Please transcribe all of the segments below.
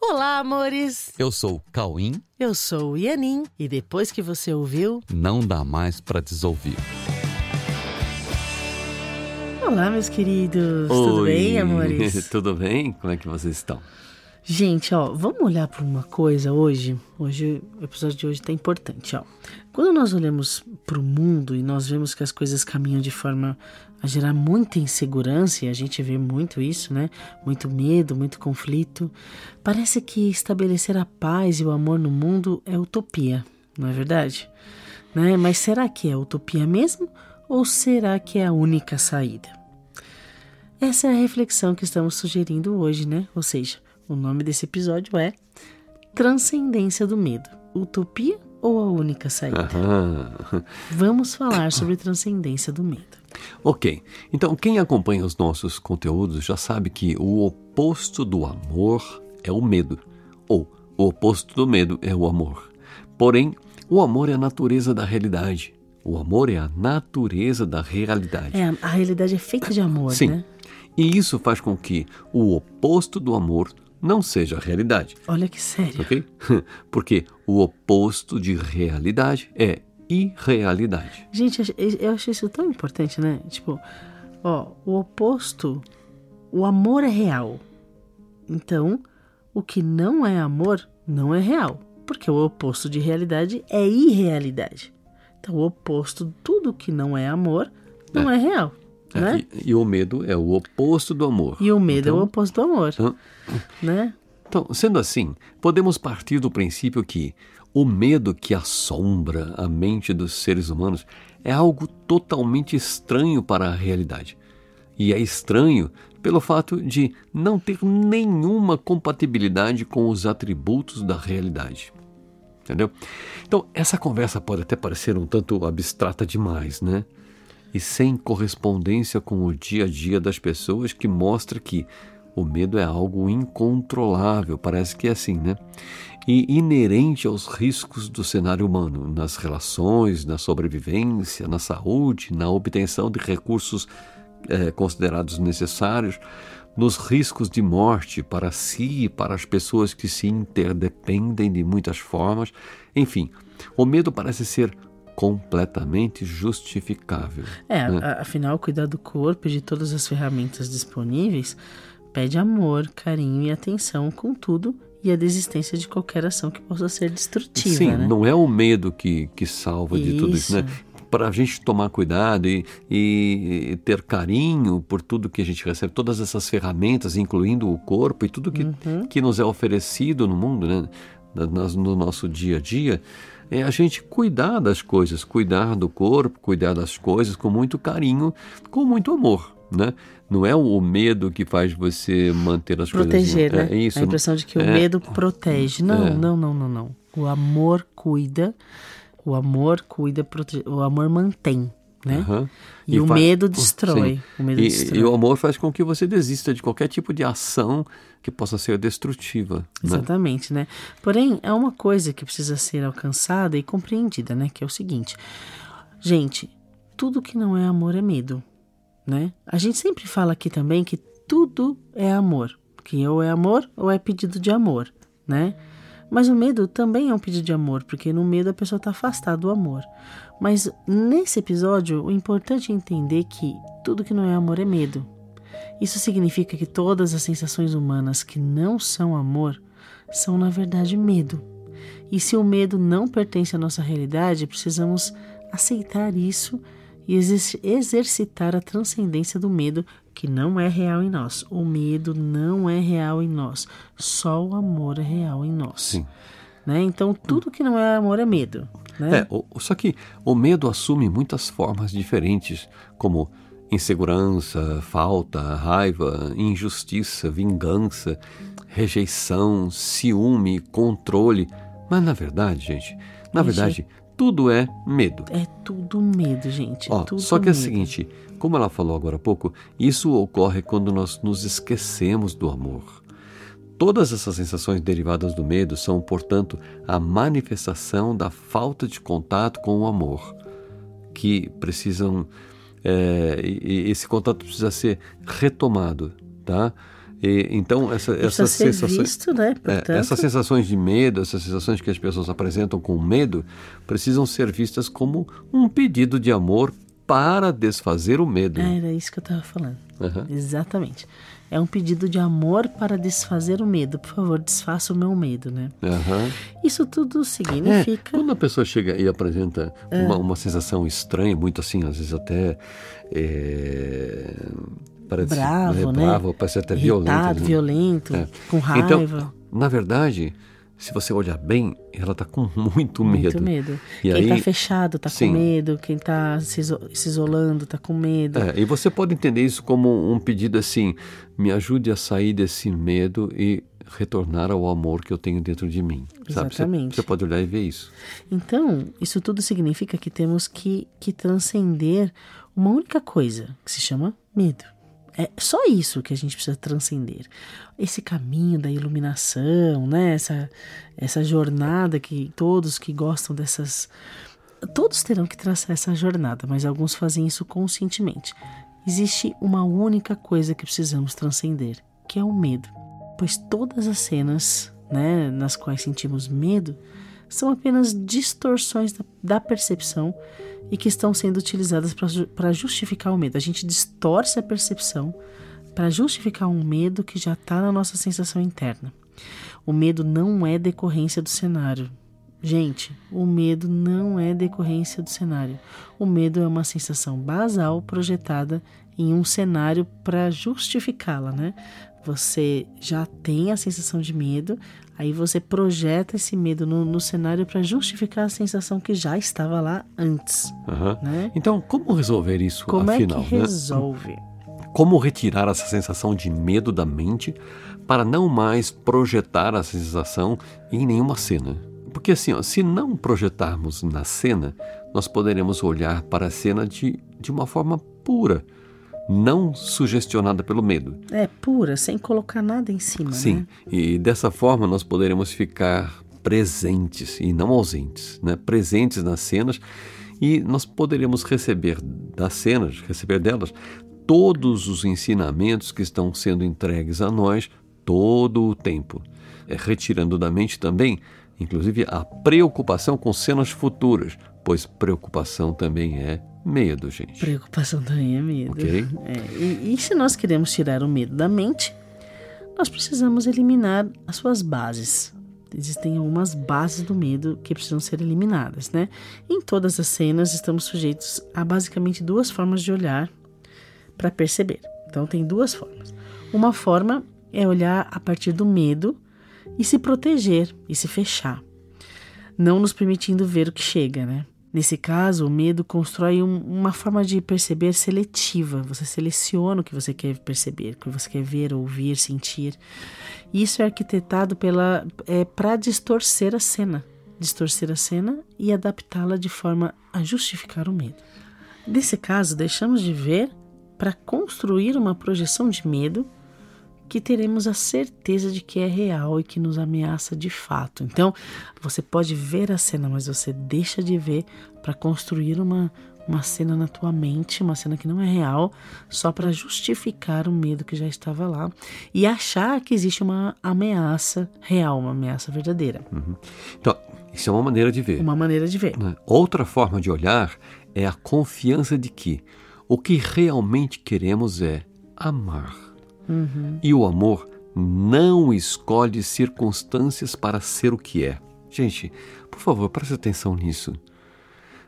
Olá, amores! Eu sou o Cauim. Eu sou o Ianin. E depois que você ouviu, não dá mais para desouvir. Olá, meus queridos! Oi. Tudo bem, amores? Tudo bem? Como é que vocês estão? Gente, ó, vamos olhar para uma coisa hoje. Hoje, o episódio de hoje tá importante, ó. Quando nós olhamos para o mundo e nós vemos que as coisas caminham de forma a gerar muita insegurança, e a gente vê muito isso, né? Muito medo, muito conflito. Parece que estabelecer a paz e o amor no mundo é utopia, não é verdade? Né? Mas será que é utopia mesmo? Ou será que é a única saída? Essa é a reflexão que estamos sugerindo hoje, né? Ou seja, o nome desse episódio é Transcendência do Medo: Utopia ou a única saída? Vamos falar sobre transcendência do medo. Ok, então quem acompanha os nossos conteúdos já sabe que o oposto do amor é o medo, ou o oposto do medo é o amor. Porém, o amor é a natureza da realidade. O amor é a natureza da realidade. É, a realidade é feita de amor, Sim. né? E isso faz com que o oposto do amor não seja a realidade. Olha que sério. Ok? Porque o oposto de realidade é irrealidade. Gente, eu acho isso tão importante, né? Tipo, ó, o oposto, o amor é real. Então, o que não é amor não é real, porque o oposto de realidade é irrealidade. Então, o oposto, tudo que não é amor, não é, é real. É, né? E, e, o medo é o oposto do amor. E o medo então, é o então, oposto do amor. Então, né? então, sendo assim, podemos partir do princípio que o medo que assombra a mente dos seres humanos é algo totalmente estranho para a realidade. E é estranho pelo fato de não ter nenhuma compatibilidade com os atributos da realidade. Entendeu? Então, essa conversa pode até parecer um tanto abstrata demais, né? E sem correspondência com o dia a dia das pessoas, que mostra que o medo é algo incontrolável, parece que é assim, né? E inerente aos riscos do cenário humano, nas relações, na sobrevivência, na saúde, na obtenção de recursos é, considerados necessários, nos riscos de morte para si e para as pessoas que se interdependem de muitas formas. Enfim, o medo parece ser completamente justificável. É, né? afinal, cuidar do corpo e de todas as ferramentas disponíveis pede amor, carinho e atenção com tudo e a desistência de qualquer ação que possa ser destrutiva. Sim, né? não é o medo que, que salva de tudo isso, né? Para a gente tomar cuidado e, e, ter carinho por tudo que a gente recebe, todas essas ferramentas, incluindo o corpo e tudo que, uhum. que nos é oferecido no mundo, né? no nosso dia a dia, é a gente cuidar das coisas, cuidar do corpo, cuidar das coisas com muito carinho, com muito amor, né? Não é o medo que faz você manter as Proteger, coisas. Proteger, né? É isso. A impressão de que é, o medo protege. Não, é. não, não, não, não. O amor cuida, o amor cuida, prote... o amor mantém né? Uhum. E, e, o medo destrói. O medo e, destrói. e, o amor faz com que você desista de qualquer tipo de ação que possa ser destrutiva. Né? Exatamente, né? né? Porém, há uma coisa que precisa ser alcançada e compreendida, né? Que é o seguinte. Gente, tudo que não é amor é medo, né? A gente sempre fala aqui também que tudo é amor. Que ou é amor ou é pedido de amor, né? Mas o medo também é um pedido de amor, porque no medo a pessoa está afastada do amor. Mas nesse episódio, o importante é entender que tudo que não é amor é medo. Isso significa que todas as sensações humanas que não são amor são, na verdade, medo. E se o medo não pertence à nossa realidade, precisamos aceitar isso e exercitar a transcendência do medo que não é real em nós. O medo não é real em nós. Só o amor é real em nós. Sim. Né? Então, tudo que não é amor é medo. Né? É, o, só que o medo assume muitas formas diferentes, como insegurança, falta, raiva, injustiça, vingança, rejeição, ciúme, controle. Mas na verdade, gente, na verdade, tudo é medo. É tudo medo, gente. Ó, tudo só que é o seguinte, como ela falou agora há pouco, isso ocorre quando nós nos esquecemos do amor. Todas essas sensações derivadas do medo são, portanto, a manifestação da falta de contato com o amor, que precisam. É, esse contato precisa ser retomado, tá? E, então, essa, essas sensações. visto, né? É, Portanto, essas sensações de medo, essas sensações que as pessoas apresentam com medo, precisam ser vistas como um pedido de amor para desfazer o medo. É, Era isso que eu estava falando. Aham. Exatamente. É um pedido de amor para desfazer o medo. Por favor, desfaça o meu medo, né? Aham. Isso tudo É, significa. quando a pessoa chega e apresenta É. uma, uma sensação estranha, muito assim, às vezes até. É, parece, Bravo, né? bravo, parece até violento. irritado, né? violento, É. com raiva. Então, na verdade, se você olhar bem, ela está com muito medo. Muito medo. E quem tá aí- fechado tá Sim. com medo, quem tá se, se isolando tá com medo. É, e você pode entender isso como um pedido assim: me ajude a sair desse medo e retornar ao amor que eu tenho dentro de mim. Sabe? Você, Exatamente. você pode olhar e ver isso. Então, isso tudo significa que temos que, que transcender uma única coisa, que se chama medo. É só isso que a gente precisa transcender. Esse caminho da iluminação, né? essa, essa jornada que todos que gostam dessas. Todos terão que traçar essa jornada, mas alguns fazem isso conscientemente. Existe uma única coisa que precisamos transcender, que é o medo. Pois todas as cenas né, nas quais sentimos medo são apenas distorções da, da percepção e que estão sendo utilizadas para justificar o medo. A gente distorce a percepção para justificar um medo que já está na nossa sensação interna. O medo não é decorrência do cenário. Gente, o medo não é decorrência do cenário. O medo é uma sensação basal projetada em um cenário para justificá-la, né? Você já tem a sensação de medo, aí você projeta esse medo no, no cenário para justificar a sensação que já estava lá antes, Aham. né? Então, como resolver isso Como afinal? é que né? resolve? Como retirar essa sensação de medo da mente para não mais projetar a sensação em nenhuma cena? Porque assim, ó, se não projetarmos na cena, nós poderemos olhar para a cena de, de uma forma pura, não sugestionada pelo medo. É pura, sem colocar nada em cima, Sim, né? e dessa forma nós poderemos ficar presentes e não ausentes, né? presentes nas cenas e nós poderemos receber das cenas, receber delas, todos os ensinamentos que estão sendo entregues a nós todo o tempo, é, retirando da mente também, inclusive, a preocupação com cenas futuras, pois preocupação também é medo, gente. Preocupação também é medo. Ok. É, e, e se nós queremos tirar o medo da mente, nós precisamos eliminar as suas bases. Existem algumas bases do medo que precisam ser eliminadas, né? Em todas as cenas estamos sujeitos a basicamente duas formas de olhar para perceber. Então tem duas formas. Uma forma é olhar a partir do medo e se proteger e se fechar, não nos permitindo ver o que chega, né? Nesse caso, o medo constrói um- uma forma de perceber seletiva. Você seleciona o que você quer perceber, o que você quer ver, ouvir, sentir. Isso é arquitetado pela é, para distorcer a cena, distorcer a cena e adaptá-la de forma a justificar o medo. Nesse caso, deixamos de ver para construir uma projeção de medo que teremos a certeza de que é real e que nos ameaça de fato. Então, você pode ver a cena, mas você deixa de ver para construir uma, uma cena na tua mente, uma cena que não é real, só para justificar o medo que já estava lá e achar que existe uma ameaça real, uma ameaça verdadeira. Então, isso é uma maneira de ver. Uma maneira de ver. né? Outra forma de olhar é a confiança de que o que realmente queremos é amar. E o amor não escolhe circunstâncias para ser o que é. Gente, por favor, preste atenção nisso.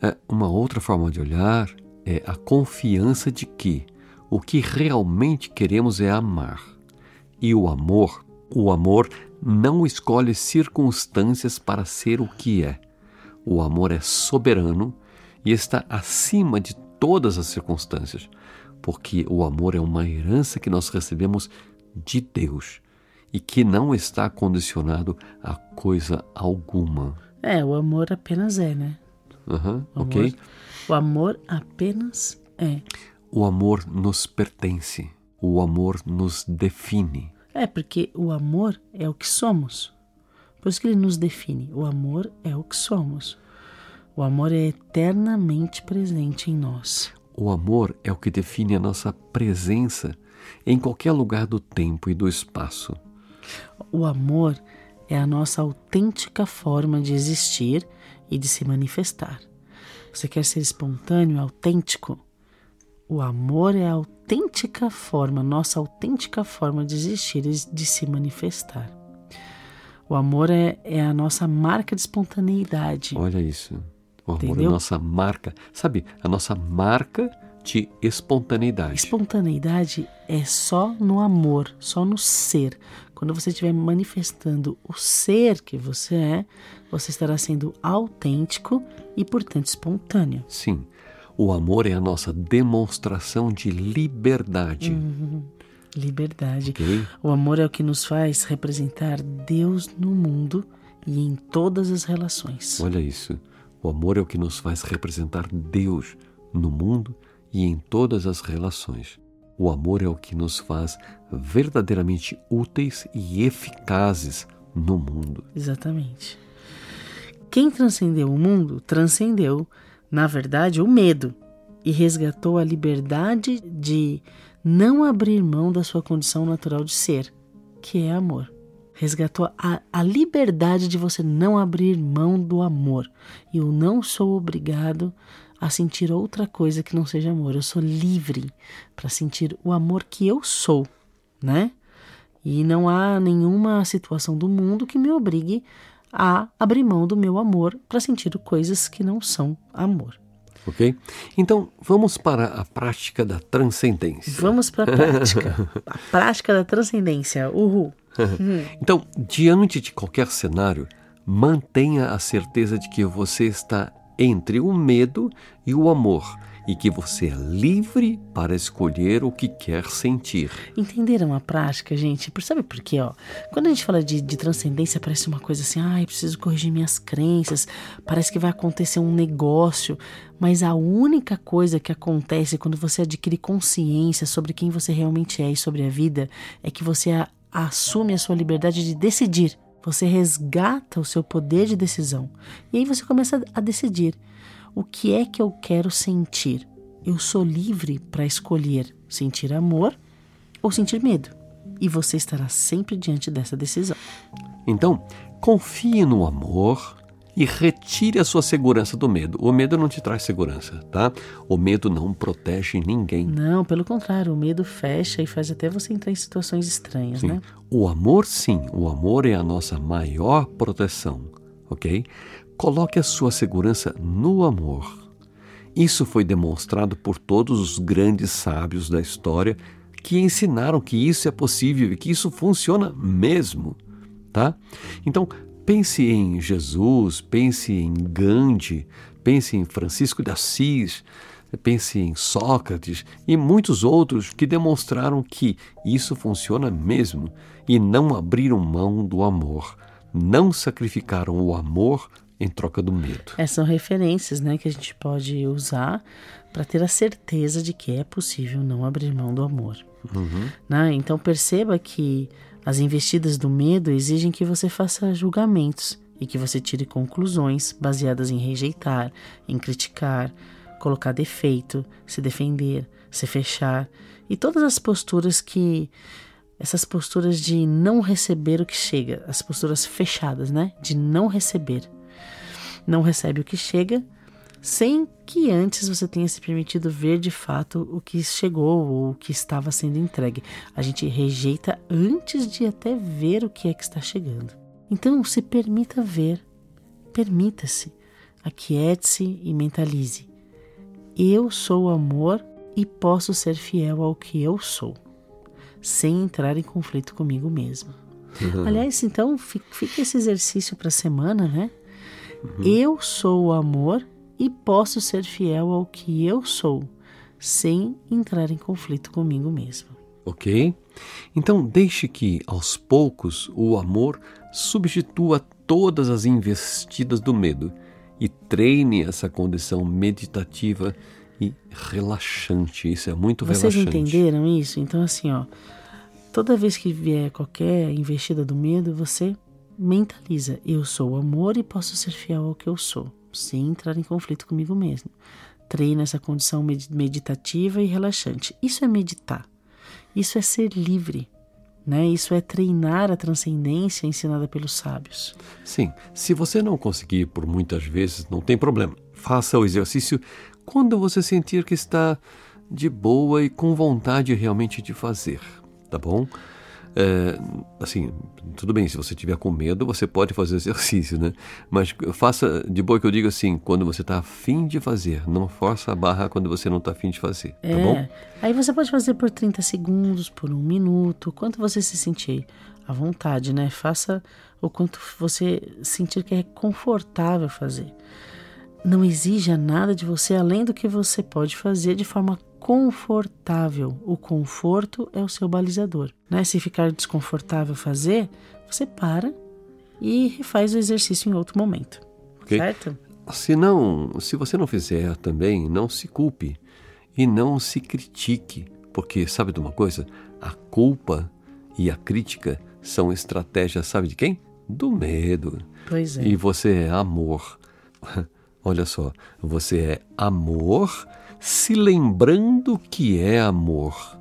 É, uma outra forma de olhar é a confiança de que o que realmente queremos é amar. E o amor, o amor não escolhe circunstâncias para ser o que é. O amor é soberano e está acima de todas as circunstâncias, porque o amor é uma herança que nós recebemos de Deus e que não está condicionado a coisa alguma. É, o amor apenas é, né? Aham, O ok? amor- O amor apenas é. O amor nos pertence, o amor nos define. É, porque o amor é o que somos. Por isso que ele nos define. O amor é o que somos. O amor é eternamente presente em nós. O amor é o que define a nossa presença em qualquer lugar do tempo e do espaço. O amor é a nossa autêntica forma de existir e de se manifestar. Você quer ser espontâneo, autêntico? O amor é a autêntica forma, nossa autêntica forma de existir e de se manifestar. O amor é, é a nossa marca de espontaneidade. Olha isso. O amor Entendeu? é a nossa marca. Sabe, a nossa marca de espontaneidade. Espontaneidade é só no amor, só no ser. Quando você estiver manifestando o ser que você é, você estará sendo autêntico e, portanto, espontâneo. Sim, o amor é a nossa demonstração de liberdade. Liberdade. Ok? O amor é o que nos faz representar Deus no mundo e em todas as relações. Olha isso. O amor é o que nos faz representar Deus no mundo e em todas as relações. O amor é o que nos faz verdadeiramente úteis e eficazes no mundo. Exatamente. Quem transcendeu o mundo transcendeu, na verdade, o medo e resgatou a liberdade de não abrir mão da sua condição natural de ser, que é amor. Resgatou a, a liberdade de você não abrir mão do amor. Eu não sou obrigado a sentir outra coisa que não seja amor. Eu sou livre para sentir o amor que eu sou, né? E não há nenhuma situação do mundo que me obrigue a abrir mão do meu amor para sentir coisas que não são amor. Ok? Então, vamos para a prática da transcendência. Vamos para a prática. a prática da transcendência. Uhul. Então, diante de qualquer cenário, mantenha a certeza de que você está entre o medo e o amor e que você é livre para escolher o que quer sentir. Entenderam a prática, gente? Sabe por quê? Ó? Quando a gente fala de, de transcendência, parece uma coisa assim, ai, preciso corrigir minhas crenças, parece que vai acontecer um negócio. Mas a única coisa que acontece quando você adquire consciência sobre quem você realmente é e sobre a vida é que você assume a sua liberdade de decidir. Você resgata o seu poder de decisão. E aí você começa a decidir. O que é que eu quero sentir? Eu sou livre para escolher sentir amor ou sentir medo. E você estará sempre diante dessa decisão. Então, confie no amor e retire a sua segurança do medo. O medo não te traz segurança, tá? O medo não protege ninguém. Não, pelo contrário, o medo fecha e faz até você entrar em situações estranhas, né? O amor, sim, o amor é a nossa maior proteção, ok? Coloque a sua segurança no amor. Isso foi demonstrado por todos os grandes sábios da história que ensinaram que isso é possível e que isso funciona mesmo, tá? Então, pense em Jesus, pense em Gandhi, pense em Francisco de Assis, pense em Sócrates e muitos outros que demonstraram que isso funciona mesmo e não abriram mão do amor, não sacrificaram o amor em troca do medo. Essas são referências né, que a gente pode usar para ter a certeza de que é possível não abrir mão do amor. Né? Então perceba que as investidas do medo exigem que você faça julgamentos e que você tire conclusões baseadas em rejeitar, em criticar, colocar defeito, se defender, se fechar e todas as posturas que essas posturas de não receber o que chega, as posturas fechadas, né? De não receber. Não recebe o que chega sem que antes você tenha se permitido ver de fato o que chegou ou o que estava sendo entregue. A gente rejeita antes de até ver o que é que está chegando. Então, se permita ver, permita-se, aquiete-se e mentalize. Eu sou amor e posso ser fiel ao que eu sou, sem entrar em conflito comigo mesmo. Aliás, então, fi- fica esse exercício para a semana, né? Eu sou o amor e posso ser fiel ao que eu sou, sem entrar em conflito comigo mesmo. Ok? Então, deixe que, aos poucos, o amor substitua todas as investidas do medo e treine essa condição meditativa e relaxante. Isso é muito Vocês relaxante. entenderam isso? Então, assim, ó, toda vez que vier qualquer investida do medo, você mentaliza: eu sou o amor e posso ser fiel ao que eu sou, sem entrar em conflito comigo mesmo. Treina essa condição med- meditativa e relaxante. Isso é meditar. Isso é ser livre. Né? Isso é treinar a transcendência ensinada pelos sábios. Sim, se você não conseguir por muitas vezes, não tem problema. Faça o exercício quando você sentir que está de boa e com vontade realmente de fazer, tá bom? É, assim, tudo bem, se você tiver com medo, você pode fazer exercício, né? Mas faça de boa que eu digo assim, quando você está afim de fazer, não força a barra quando você não está afim de fazer, tá é. bom? Aí você pode fazer por 30 segundos, por um minuto, quanto você se sentir à vontade, né? Faça o quanto você sentir que é confortável fazer. Não exija nada de você além do que você pode fazer de forma confortável. O conforto é o seu balizador. Né? Se ficar desconfortável fazer, você para e refaz o exercício em outro momento. Okay? Certo? Se não, se você não fizer também, não se culpe e não se critique, porque sabe de uma coisa? A culpa e a crítica são estratégias, sabe de quem? Do medo. Pois é. E você é amor. Olha só, você é amor se lembrando que é amor.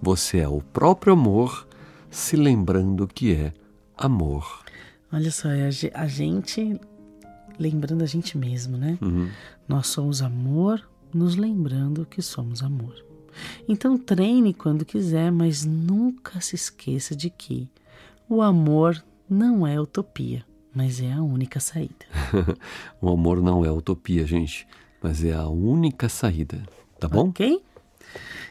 Você é o próprio amor se lembrando que é amor. Olha só, é a gente lembrando a gente mesmo, né? Uhum. Nós somos amor, nos lembrando que somos amor. Então treine quando quiser, mas nunca se esqueça de que o amor não é utopia, mas é a única saída. o amor não é utopia, gente mas é a única saída, tá bom? Ok?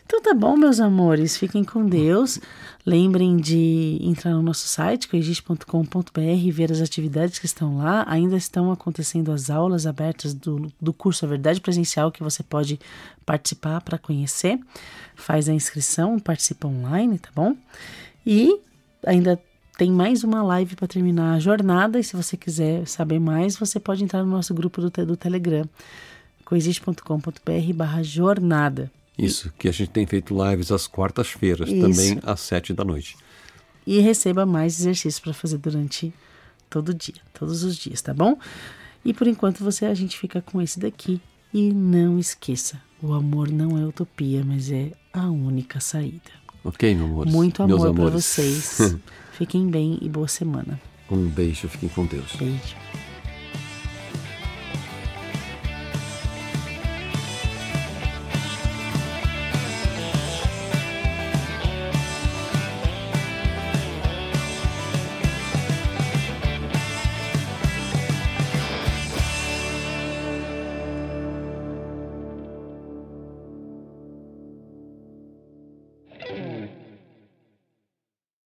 Então tá bom, meus amores, fiquem com Deus. Lembrem de entrar no nosso site, coexiste.com.br e ver as atividades que estão lá. Ainda estão acontecendo as aulas abertas do, do curso A Verdade Presencial que você pode participar para conhecer. Faz a inscrição, participa online, tá bom? E ainda tem mais uma live para terminar a jornada. E se você quiser saber mais, você pode entrar no nosso grupo do, do Telegram coexiste.com.br barra jornada. Isso, que a gente tem feito lives às quartas-feiras, também às sete da noite. E receba mais exercícios para fazer durante todo dia, todos os dias, tá bom? E por enquanto você a gente fica com esse daqui. E não esqueça, o amor não é utopia, mas é a única saída. Ok, meu amor. Muito amor para vocês. Fiquem bem e boa semana. Um beijo, fiquem com Deus. Beijo.